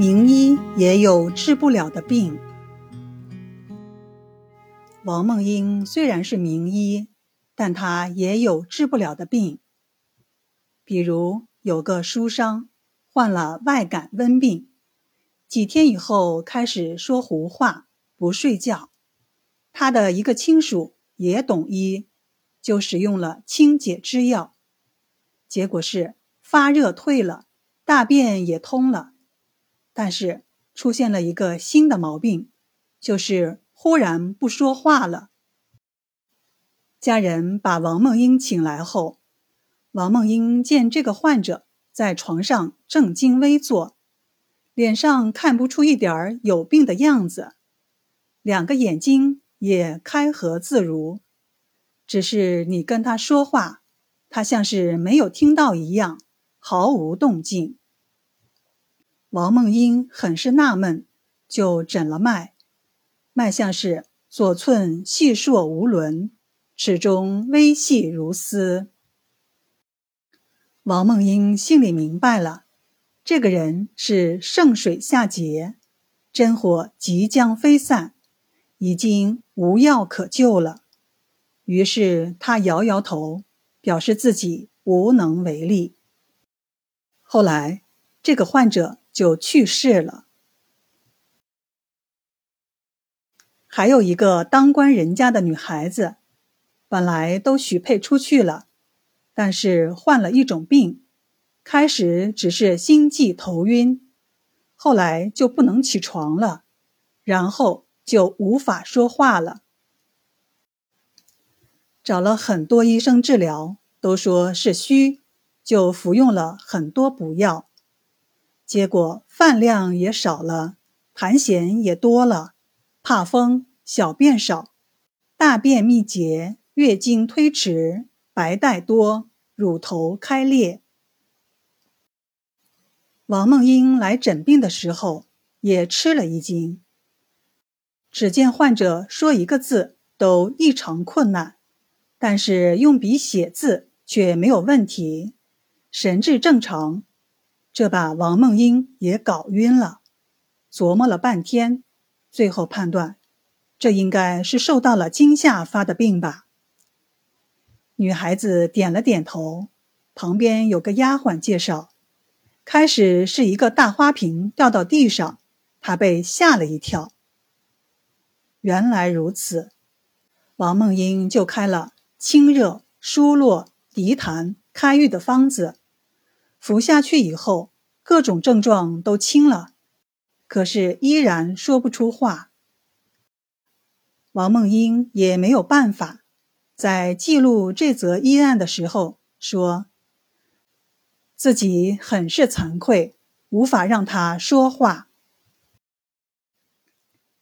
名医也有治不了的病。王梦英虽然是名医，但他也有治不了的病。比如有个书商患了外感温病，几天以后开始说胡话，不睡觉。他的一个亲属也懂医，就使用了清解之药，结果是发热退了，大便也通了，但是出现了一个新的毛病，就是。忽然不说话了。家人把王梦英请来后，王梦英见这个患者在床上正襟危坐，脸上看不出一点儿有病的样子，两个眼睛也开合自如，只是你跟他说话，他像是没有听到一样，毫无动静。王梦英很是纳闷，就诊了脉。脉象是左寸细硕无伦，齿中微细如丝。王梦英心里明白了，这个人是圣水下劫，真火即将飞散，已经无药可救了。于是他摇摇头，表示自己无能为力。后来，这个患者就去世了。还有一个当官人家的女孩子，本来都许配出去了，但是患了一种病，开始只是心悸头晕，后来就不能起床了，然后就无法说话了。找了很多医生治疗，都说是虚，就服用了很多补药，结果饭量也少了，痰涎也多了。怕风，小便少，大便秘结，月经推迟，白带多，乳头开裂。王梦英来诊病的时候也吃了一惊。只见患者说一个字都异常困难，但是用笔写字却没有问题，神志正常。这把王梦英也搞晕了，琢磨了半天。最后判断，这应该是受到了惊吓发的病吧。女孩子点了点头，旁边有个丫鬟介绍，开始是一个大花瓶掉到地上，她被吓了一跳。原来如此，王梦英就开了清热、疏络、涤痰、开郁的方子，服下去以后，各种症状都轻了。可是依然说不出话。王梦英也没有办法，在记录这则医案的时候说，自己很是惭愧，无法让他说话。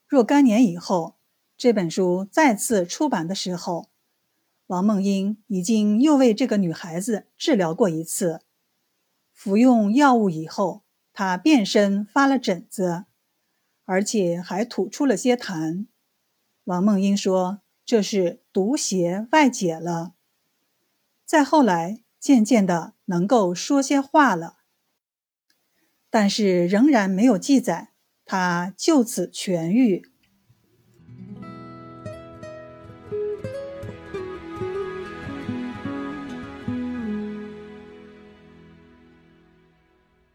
若干年以后，这本书再次出版的时候，王梦英已经又为这个女孩子治疗过一次，服用药物以后。他遍身发了疹子，而且还吐出了些痰。王梦英说：“这是毒邪外解了。”再后来，渐渐的能够说些话了，但是仍然没有记载他就此痊愈。